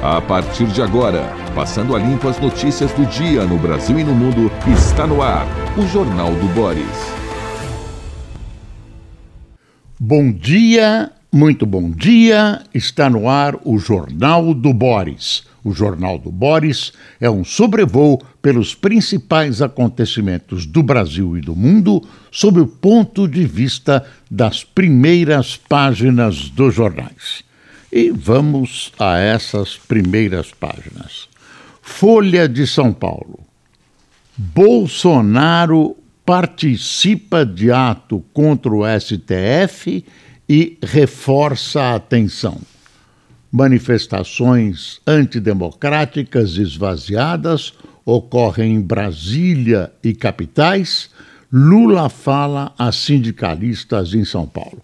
A partir de agora, passando a limpo as notícias do dia no Brasil e no mundo, está no ar o Jornal do Boris. Bom dia, muito bom dia. Está no ar o Jornal do Boris. O Jornal do Boris é um sobrevoo pelos principais acontecimentos do Brasil e do mundo sob o ponto de vista das primeiras páginas dos jornais. E vamos a essas primeiras páginas. Folha de São Paulo. Bolsonaro participa de ato contra o STF e reforça a atenção. Manifestações antidemocráticas esvaziadas ocorrem em Brasília e capitais. Lula fala a sindicalistas em São Paulo.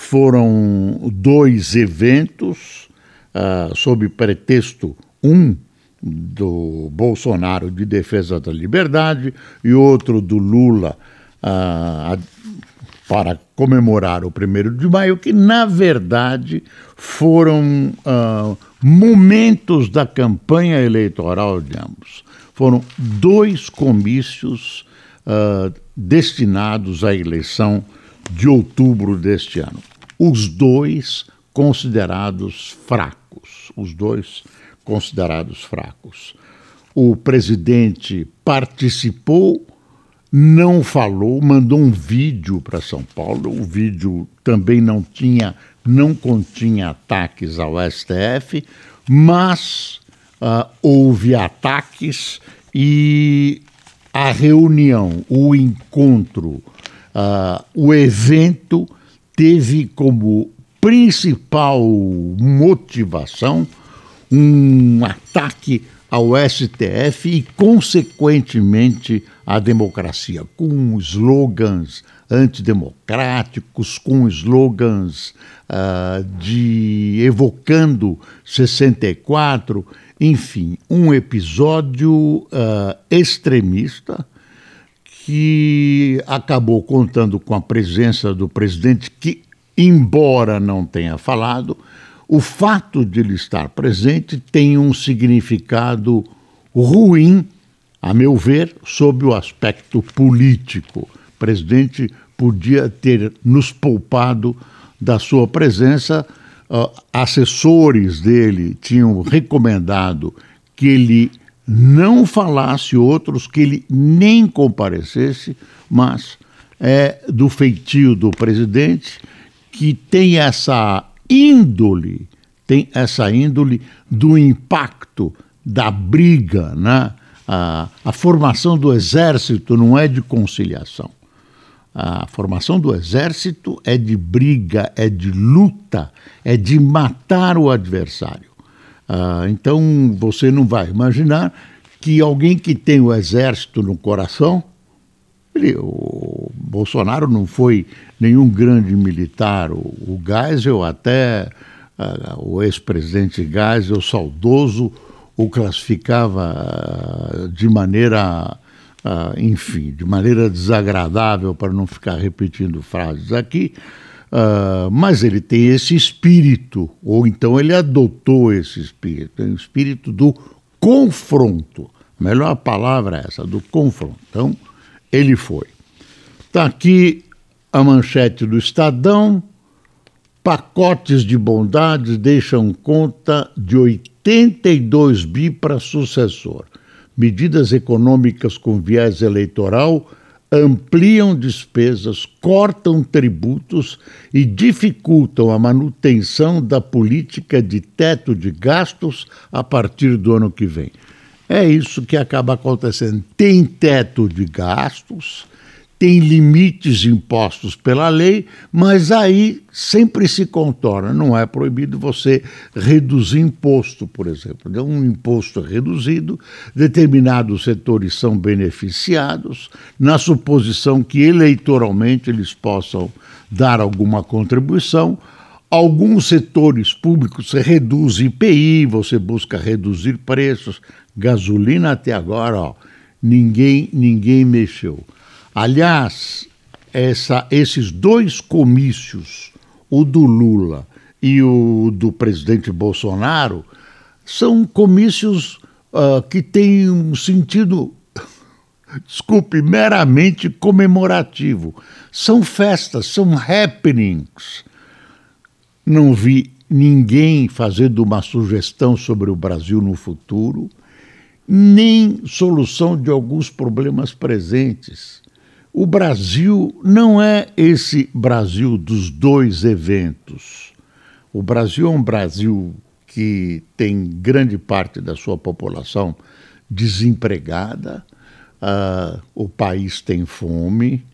Foram dois eventos, uh, sob pretexto um do Bolsonaro de defesa da liberdade e outro do Lula uh, para comemorar o primeiro de maio, que na verdade foram uh, momentos da campanha eleitoral de ambos. Foram dois comícios uh, destinados à eleição de outubro deste ano. Os dois considerados fracos. Os dois considerados fracos. O presidente participou não falou, mandou um vídeo para São Paulo. O vídeo também não tinha, não continha ataques ao STF, mas uh, houve ataques e a reunião, o encontro, uh, o evento teve como principal motivação um ataque ao STF e, consequentemente, à democracia, com slogans antidemocráticos, com slogans uh, de evocando 64, enfim, um episódio uh, extremista que acabou contando com a presença do presidente que, embora não tenha falado, o fato de ele estar presente tem um significado ruim, a meu ver, sob o aspecto político. O presidente podia ter nos poupado da sua presença. Uh, assessores dele tinham recomendado que ele não falasse, outros que ele nem comparecesse, mas é do feitio do presidente que tem essa índole, tem essa índole do impacto da briga, né? A, a formação do exército não é de conciliação. A formação do exército é de briga, é de luta, é de matar o adversário. Ah, então você não vai imaginar que alguém que tem o exército no coração, ele, o Bolsonaro não foi nenhum grande militar. O, o Geisel, até uh, o ex-presidente Geisel, saudoso, o classificava uh, de maneira, uh, enfim, de maneira desagradável, para não ficar repetindo frases aqui. Mas ele tem esse espírito, ou então ele adotou esse espírito, o espírito do confronto. A melhor palavra é essa, do confronto. Então, ele foi. Está aqui a manchete do Estadão: pacotes de bondades deixam conta de 82 bi para sucessor. Medidas econômicas com viés eleitoral ampliam despesas, cortam tributos e dificultam a manutenção da política de teto de gastos a partir do ano que vem. É isso que acaba acontecendo. Tem teto de gastos, tem limites impostos pela lei, mas aí sempre se contorna. Não é proibido você reduzir imposto, por exemplo. Um imposto reduzido, determinados setores são beneficiados, na suposição que eleitoralmente eles possam dar alguma contribuição. Alguns setores públicos você reduz IPI, você busca reduzir preços. Gasolina até agora, ó, ninguém, ninguém mexeu. Aliás, essa, esses dois comícios, o do Lula e o do presidente Bolsonaro, são comícios uh, que têm um sentido, desculpe, meramente comemorativo. São festas, são happenings. Não vi ninguém fazendo uma sugestão sobre o Brasil no futuro, nem solução de alguns problemas presentes. O Brasil não é esse Brasil dos dois eventos. O Brasil é um Brasil que tem grande parte da sua população desempregada, uh, o país tem fome,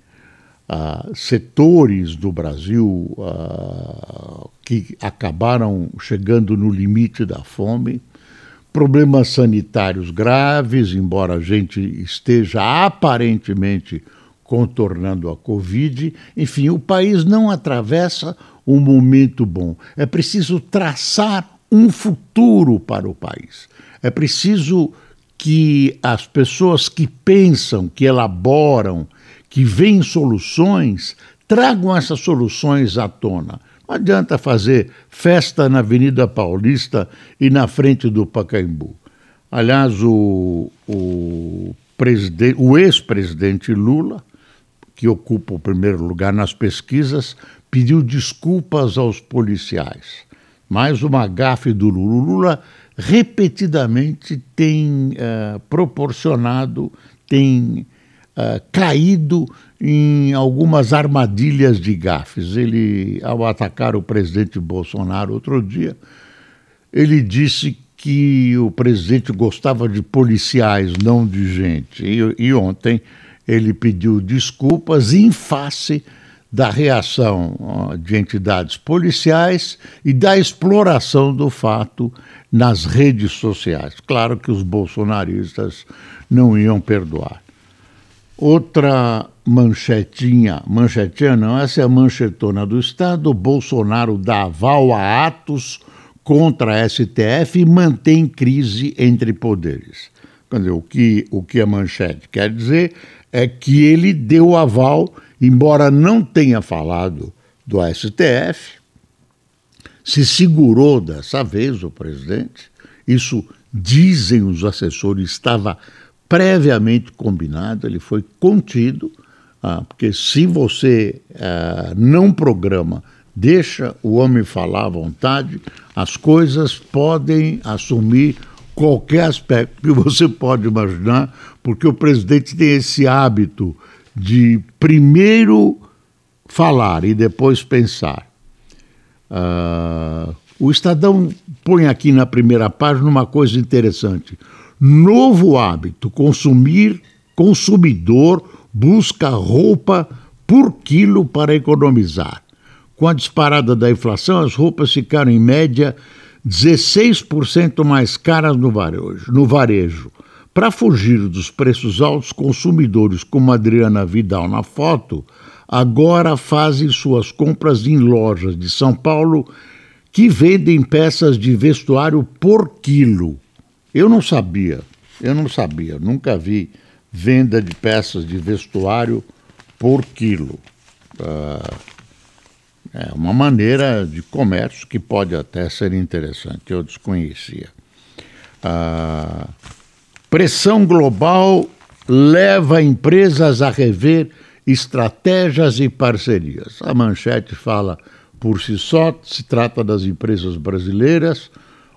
uh, setores do Brasil uh, que acabaram chegando no limite da fome, problemas sanitários graves, embora a gente esteja aparentemente contornando a Covid. Enfim, o país não atravessa um momento bom. É preciso traçar um futuro para o país. É preciso que as pessoas que pensam, que elaboram, que veem soluções, tragam essas soluções à tona. Não adianta fazer festa na Avenida Paulista e na frente do Pacaembu. Aliás, o, o, o ex-presidente Lula, que ocupa o primeiro lugar nas pesquisas, pediu desculpas aos policiais mais uma gafe do Lula. Lula repetidamente tem uh, proporcionado, tem uh, caído em algumas armadilhas de gafes. Ele, ao atacar o presidente Bolsonaro outro dia, ele disse que o presidente gostava de policiais, não de gente. E, e ontem ele pediu desculpas em face da reação de entidades policiais e da exploração do fato nas redes sociais. Claro que os bolsonaristas não iam perdoar. Outra manchetinha, manchetinha não, essa é a manchetona do Estado. Bolsonaro dá aval a atos contra a STF e mantém crise entre poderes. Quer dizer, o que, o que a manchete quer dizer é que ele deu aval embora não tenha falado do STF, se segurou dessa vez o presidente. Isso dizem os assessores, estava previamente combinado, ele foi contido, ah, porque se você ah, não programa, deixa o homem falar à vontade, as coisas podem assumir qualquer aspecto que você pode imaginar, porque o presidente tem esse hábito de primeiro falar e depois pensar. Uh, o Estadão põe aqui na primeira página uma coisa interessante. Novo hábito: consumir, consumidor busca roupa por quilo para economizar. Com a disparada da inflação, as roupas ficaram em média 16% mais caras no varejo. No varejo. Para fugir dos preços altos, consumidores como Adriana Vidal na foto agora fazem suas compras em lojas de São Paulo que vendem peças de vestuário por quilo. Eu não sabia, eu não sabia, nunca vi venda de peças de vestuário por quilo. Uh, é uma maneira de comércio que pode até ser interessante, eu desconhecia. Uh, Pressão global leva empresas a rever estratégias e parcerias. A manchete fala por si só, se trata das empresas brasileiras.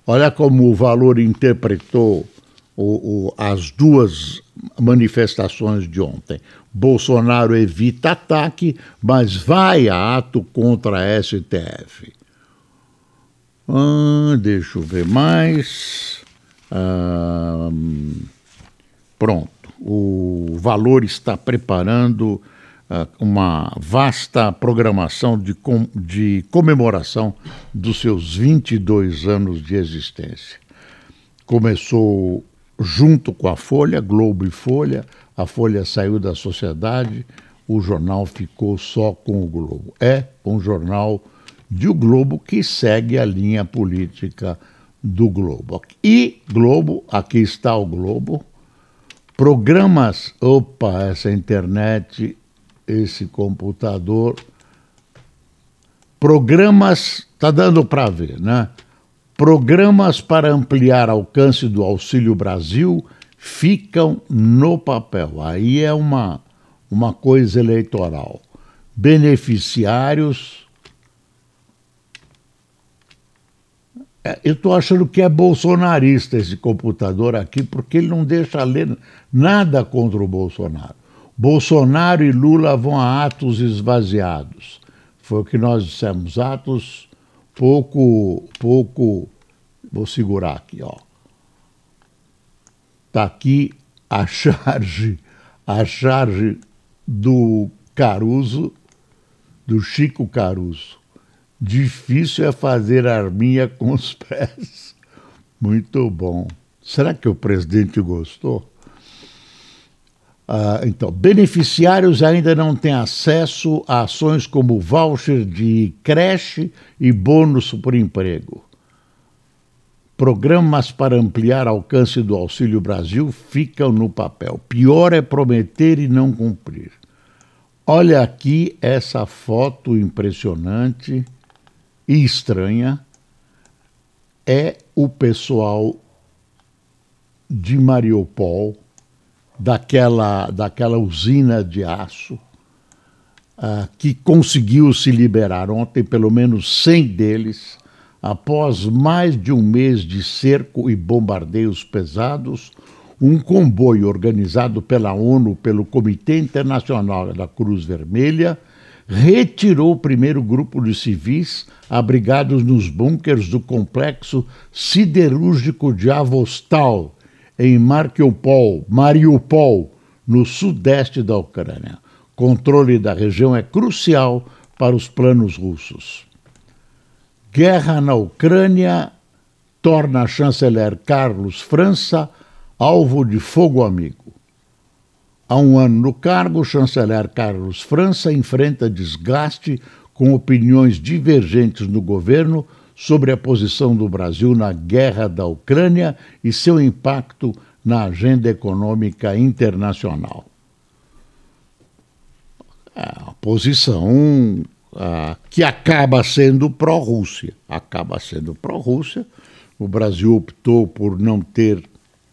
Olha como o valor interpretou o, o, as duas manifestações de ontem. Bolsonaro evita ataque, mas vai a ato contra a STF. Ah, deixa eu ver mais. Ah, pronto, o Valor está preparando ah, uma vasta programação de, com, de comemoração dos seus 22 anos de existência. Começou junto com a Folha, Globo e Folha, a Folha saiu da sociedade, o jornal ficou só com o Globo. É um jornal de o Globo que segue a linha política do Globo. E Globo, aqui está o Globo. Programas, opa, essa internet, esse computador. Programas, tá dando para ver, né? Programas para ampliar alcance do Auxílio Brasil ficam no papel. Aí é uma, uma coisa eleitoral. Beneficiários. É, eu estou achando que é bolsonarista esse computador aqui, porque ele não deixa ler nada contra o Bolsonaro. Bolsonaro e Lula vão a atos esvaziados. Foi o que nós dissemos, atos pouco, pouco, vou segurar aqui, ó. Tá aqui a charge, a charge do Caruso, do Chico Caruso. Difícil é fazer arminha com os pés. Muito bom. Será que o presidente gostou? Ah, então, beneficiários ainda não têm acesso a ações como voucher de creche e bônus por emprego. Programas para ampliar alcance do Auxílio Brasil ficam no papel. Pior é prometer e não cumprir. Olha aqui essa foto impressionante e estranha. É o pessoal de Mariupol daquela, daquela usina de aço, uh, que conseguiu se liberar ontem, pelo menos 100 deles, após mais de um mês de cerco e bombardeios pesados, um comboio organizado pela ONU, pelo Comitê Internacional da Cruz Vermelha, retirou o primeiro grupo de civis abrigados nos bunkers do complexo siderúrgico de Avostal, em Mariupol, Mariupol, no sudeste da Ucrânia. Controle da região é crucial para os planos russos. Guerra na Ucrânia torna chanceler Carlos França alvo de fogo amigo. Há um ano no cargo, o chanceler Carlos França enfrenta desgaste com opiniões divergentes no governo sobre a posição do Brasil na guerra da Ucrânia e seu impacto na agenda econômica internacional. É a posição que acaba sendo pró-Rússia. Acaba sendo pró-Rússia. O Brasil optou por não ter,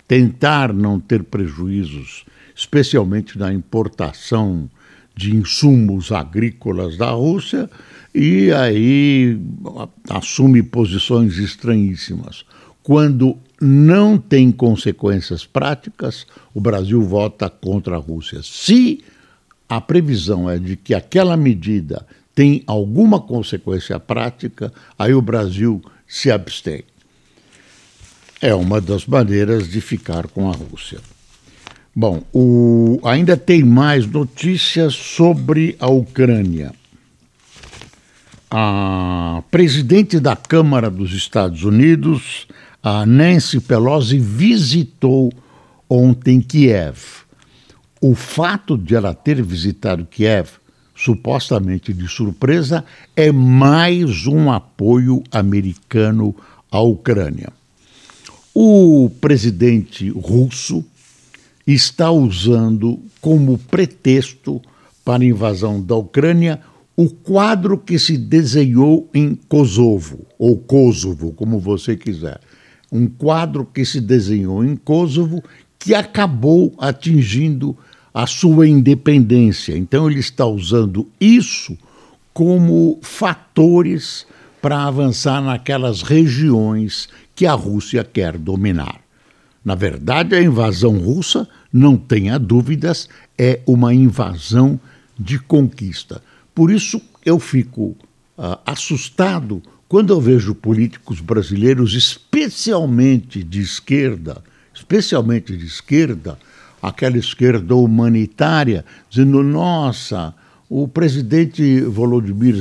tentar não ter prejuízos, especialmente na importação de insumos agrícolas da Rússia, e aí assume posições estranhíssimas. Quando não tem consequências práticas, o Brasil vota contra a Rússia. Se a previsão é de que aquela medida tem alguma consequência prática, aí o Brasil se abstém. É uma das maneiras de ficar com a Rússia. Bom, o... ainda tem mais notícias sobre a Ucrânia a presidente da Câmara dos Estados Unidos, a Nancy Pelosi, visitou ontem Kiev. O fato de ela ter visitado Kiev, supostamente de surpresa, é mais um apoio americano à Ucrânia. O presidente russo está usando como pretexto para a invasão da Ucrânia o quadro que se desenhou em Kosovo, ou Kosovo, como você quiser. Um quadro que se desenhou em Kosovo que acabou atingindo a sua independência. Então, ele está usando isso como fatores para avançar naquelas regiões que a Rússia quer dominar. Na verdade, a invasão russa, não tenha dúvidas, é uma invasão de conquista. Por isso eu fico uh, assustado quando eu vejo políticos brasileiros, especialmente de esquerda, especialmente de esquerda, aquela esquerda humanitária, dizendo: nossa, o presidente Volodymyr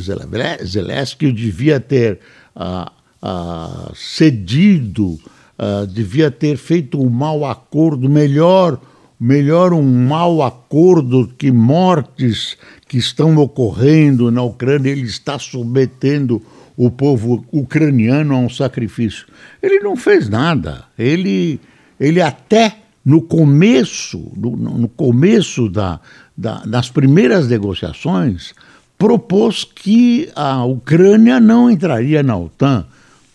Zelensky devia ter uh, uh, cedido, uh, devia ter feito um mau acordo, melhor melhor um mau acordo que mortes que estão ocorrendo na Ucrânia, ele está submetendo o povo ucraniano a um sacrifício. Ele não fez nada. Ele, ele até no começo, no, no começo da, da, das primeiras negociações, propôs que a Ucrânia não entraria na OTAN,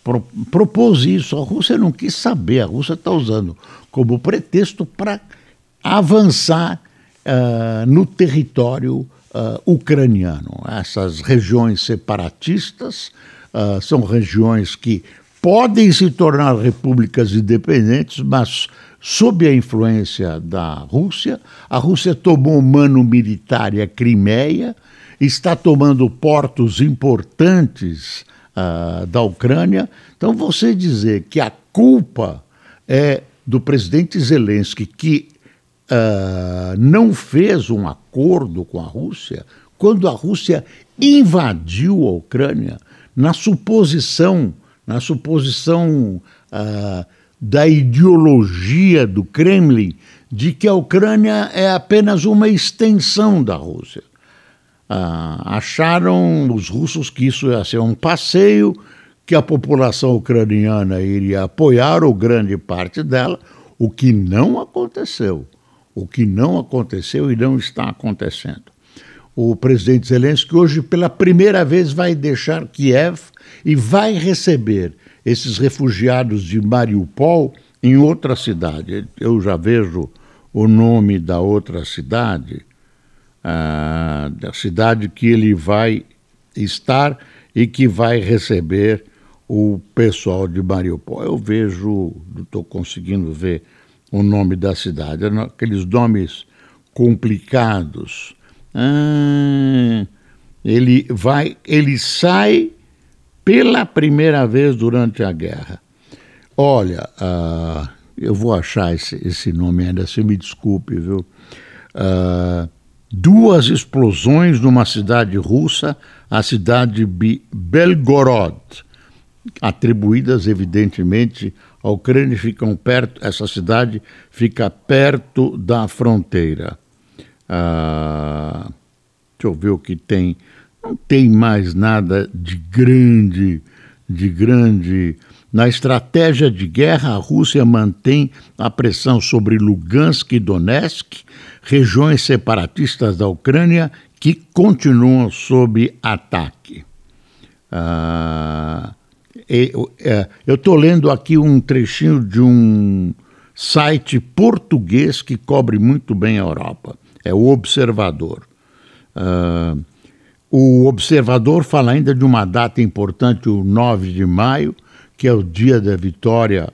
pro, propôs isso. A Rússia não quis saber, a Rússia está usando como pretexto para avançar uh, no território uh, ucraniano. Essas regiões separatistas uh, são regiões que podem se tornar repúblicas independentes, mas sob a influência da Rússia. A Rússia tomou mano militar a Crimeia, está tomando portos importantes uh, da Ucrânia. Então, você dizer que a culpa é do presidente Zelensky, que uh, não fez um acordo com a Rússia, quando a Rússia invadiu a Ucrânia, na suposição, na suposição uh, da ideologia do Kremlin de que a Ucrânia é apenas uma extensão da Rússia. Ah, acharam os russos que isso ia ser um passeio, que a população ucraniana iria apoiar, ou grande parte dela, o que não aconteceu. O que não aconteceu e não está acontecendo. O presidente Zelensky hoje, pela primeira vez, vai deixar Kiev e vai receber esses refugiados de Mariupol em outra cidade. Eu já vejo o nome da outra cidade, ah, da cidade que ele vai estar e que vai receber o pessoal de Mariupol. Eu vejo, estou conseguindo ver o nome da cidade, aqueles nomes complicados. Ah, ele vai, ele sai pela primeira vez durante a guerra. Olha, uh, eu vou achar esse, esse nome ainda, se me desculpe, viu? Uh, duas explosões numa cidade russa, a cidade de Belgorod, atribuídas evidentemente à Ucrânia, ficam perto, essa cidade fica perto da fronteira. Uh, deixa eu ver o que tem não tem mais nada de grande, de grande. Na estratégia de guerra, a Rússia mantém a pressão sobre Lugansk e Donetsk, regiões separatistas da Ucrânia que continuam sob ataque. Ah, é, eu estou lendo aqui um trechinho de um site português que cobre muito bem a Europa. É o Observador. Ah, o observador fala ainda de uma data importante, o 9 de maio, que é o dia da vitória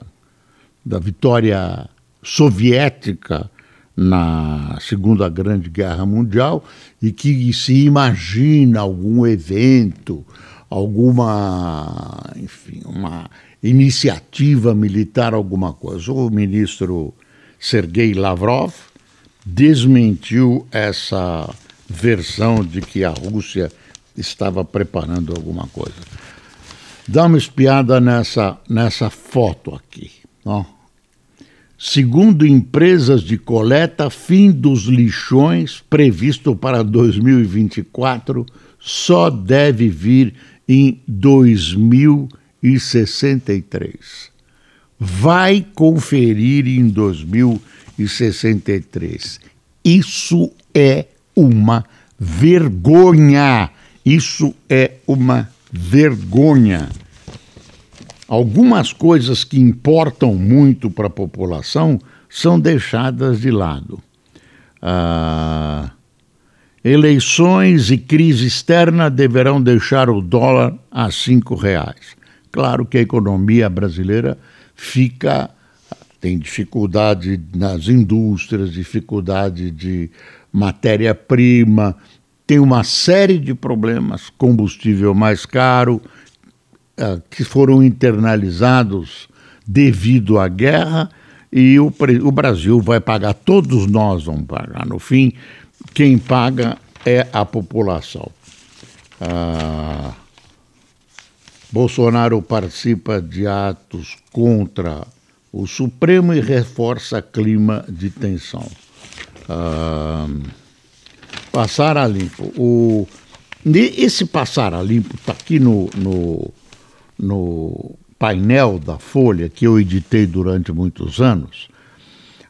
da vitória soviética na Segunda Grande Guerra Mundial e que se imagina algum evento, alguma, enfim, uma iniciativa militar, alguma coisa. O ministro Sergei Lavrov desmentiu essa versão de que a Rússia estava preparando alguma coisa. Dá uma espiada nessa, nessa foto aqui. Ó. Segundo empresas de coleta, fim dos lixões previsto para 2024 só deve vir em 2063. Vai conferir em 2063. Isso é uma vergonha. Isso é uma vergonha. Algumas coisas que importam muito para a população são deixadas de lado. Ah, eleições e crise externa deverão deixar o dólar a cinco reais. Claro que a economia brasileira fica tem dificuldade nas indústrias, dificuldade de matéria-prima, tem uma série de problemas, combustível mais caro, uh, que foram internalizados devido à guerra, e o, o Brasil vai pagar, todos nós vamos pagar. No fim, quem paga é a população. Uh, Bolsonaro participa de atos contra o Supremo e reforça clima de tensão. Uh, passar a limpo. O, esse passar a limpo está aqui no, no, no painel da Folha, que eu editei durante muitos anos.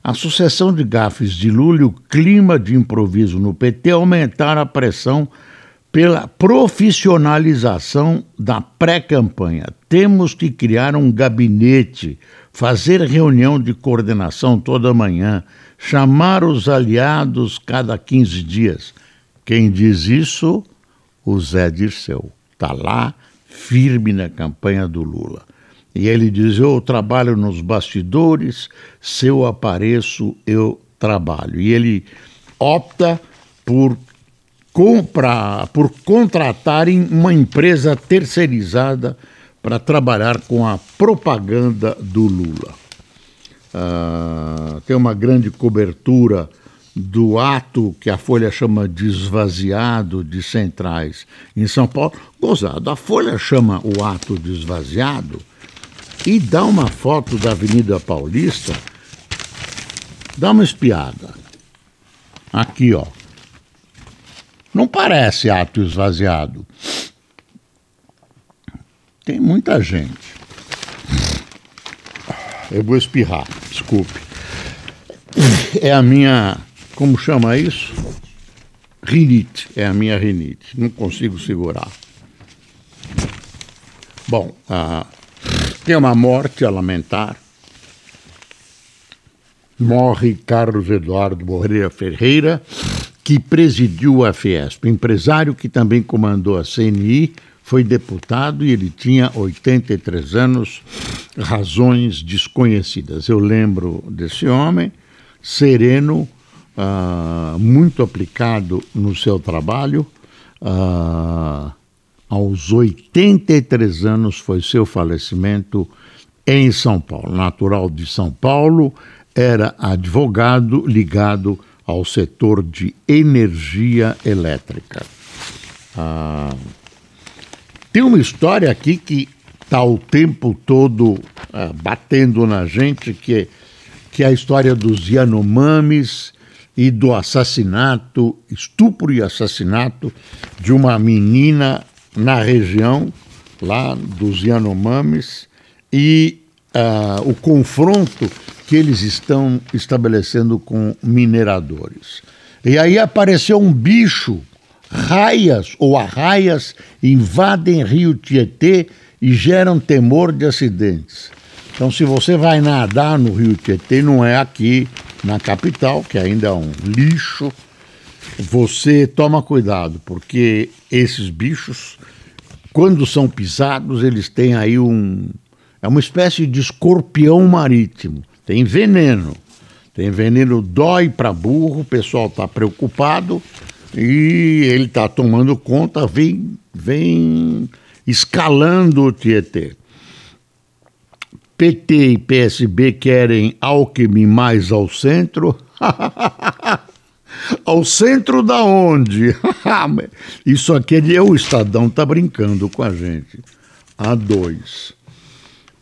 A sucessão de gafes de Lula e o clima de improviso no PT aumentaram a pressão pela profissionalização da pré-campanha. Temos que criar um gabinete, fazer reunião de coordenação toda manhã, chamar os aliados cada 15 dias. Quem diz isso? O Zé Dirceu. Está lá, firme na campanha do Lula. E ele diz: Eu trabalho nos bastidores, se eu apareço, eu trabalho. E ele opta por comprar, por contratarem uma empresa terceirizada para trabalhar com a propaganda do Lula. Uh, tem uma grande cobertura do ato que a Folha chama de esvaziado de centrais em São Paulo. Gozado, a Folha chama o ato de esvaziado e dá uma foto da Avenida Paulista, dá uma espiada. Aqui, ó. Não parece ato esvaziado. Tem muita gente. Eu vou espirrar, desculpe. É a minha. Como chama isso? Rinite. É a minha rinite. Não consigo segurar. Bom, ah, tem uma morte a lamentar. Morre Carlos Eduardo Moreira Ferreira, que presidiu a Fiesp, empresário que também comandou a CNI, foi deputado e ele tinha 83 anos, razões desconhecidas. Eu lembro desse homem, sereno, uh, muito aplicado no seu trabalho. Uh, aos 83 anos foi seu falecimento em São Paulo. Natural de São Paulo, era advogado ligado ao setor de energia elétrica. Ah, tem uma história aqui que está o tempo todo ah, batendo na gente, que, que é a história dos Yanomamis e do assassinato, estupro e assassinato de uma menina na região lá dos Yanomamis e uh, o confronto que eles estão estabelecendo com mineradores. E aí apareceu um bicho, raias ou arraias invadem Rio Tietê e geram temor de acidentes. Então, se você vai nadar no Rio Tietê, não é aqui na capital, que ainda é um lixo, você toma cuidado, porque esses bichos, quando são pisados, eles têm aí um. É uma espécie de escorpião marítimo. Tem veneno. Tem veneno, dói para burro, o pessoal está preocupado e ele está tomando conta, vem, vem escalando o Tietê. PT e PSB querem Alckmin mais ao centro. ao centro da onde? Isso aqui é o Estadão tá brincando com a gente. A dois.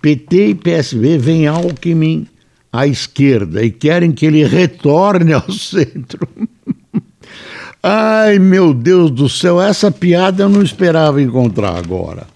PT e PSB vem Alckmin à esquerda e querem que ele retorne ao centro. Ai, meu Deus do céu, essa piada eu não esperava encontrar agora.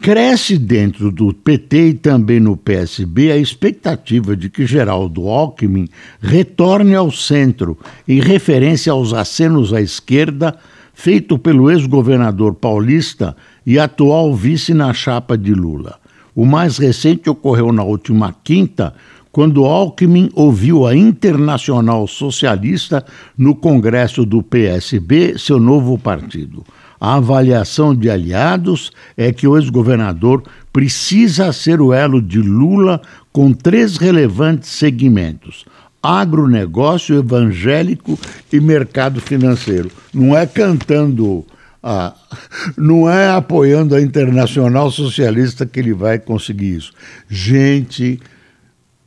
Cresce dentro do PT e também no PSB a expectativa de que Geraldo Alckmin retorne ao centro, em referência aos acenos à esquerda feito pelo ex-governador paulista e atual vice na chapa de Lula. O mais recente ocorreu na última quinta, quando Alckmin ouviu a Internacional Socialista no Congresso do PSB, seu novo partido. A avaliação de aliados é que o ex-governador precisa ser o elo de Lula com três relevantes segmentos: agronegócio, evangélico e mercado financeiro. Não é cantando. Ah, não é apoiando a Internacional Socialista que ele vai conseguir isso. Gente,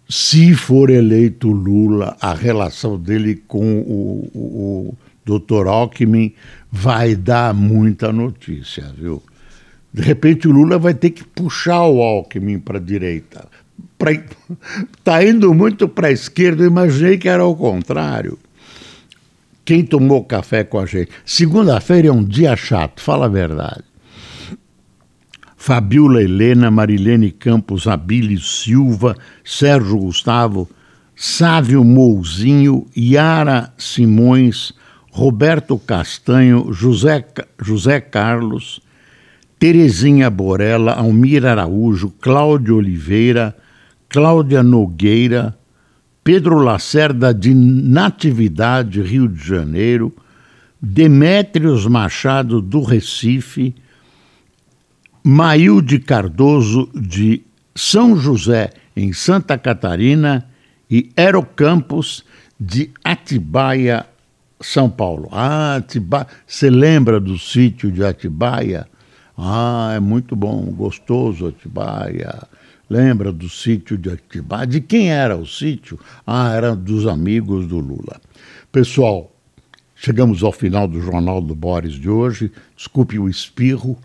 se for eleito Lula, a relação dele com o, o, o Dr. Alckmin vai dar muita notícia, viu? De repente o Lula vai ter que puxar o Alckmin para a direita. Está indo muito para a esquerda, imaginei que era o contrário. Quem tomou café com a gente? Segunda-feira é um dia chato, fala a verdade. Fabiola Helena, Marilene Campos, Abílio Silva, Sérgio Gustavo, Sávio Mouzinho, Yara Simões, Roberto Castanho, José, José Carlos, Terezinha Borella, Almira Araújo, Cláudio Oliveira, Cláudia Nogueira, Pedro Lacerda de Natividade, Rio de Janeiro, Demétrios Machado do Recife, Mailde Cardoso de São José, em Santa Catarina, e Ero Campos de Atibaia, São Paulo. Ah, Atibaia. Você lembra do sítio de Atibaia? Ah, é muito bom, gostoso Atibaia. Lembra do sítio de Atibaia? De quem era o sítio? Ah, era dos amigos do Lula. Pessoal, chegamos ao final do Jornal do Boris de hoje. Desculpe o espirro.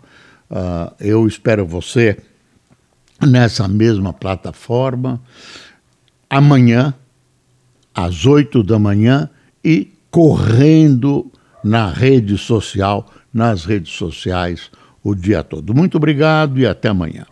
Uh, eu espero você nessa mesma plataforma amanhã, às oito da manhã, e correndo na rede social, nas redes sociais, o dia todo. Muito obrigado e até amanhã.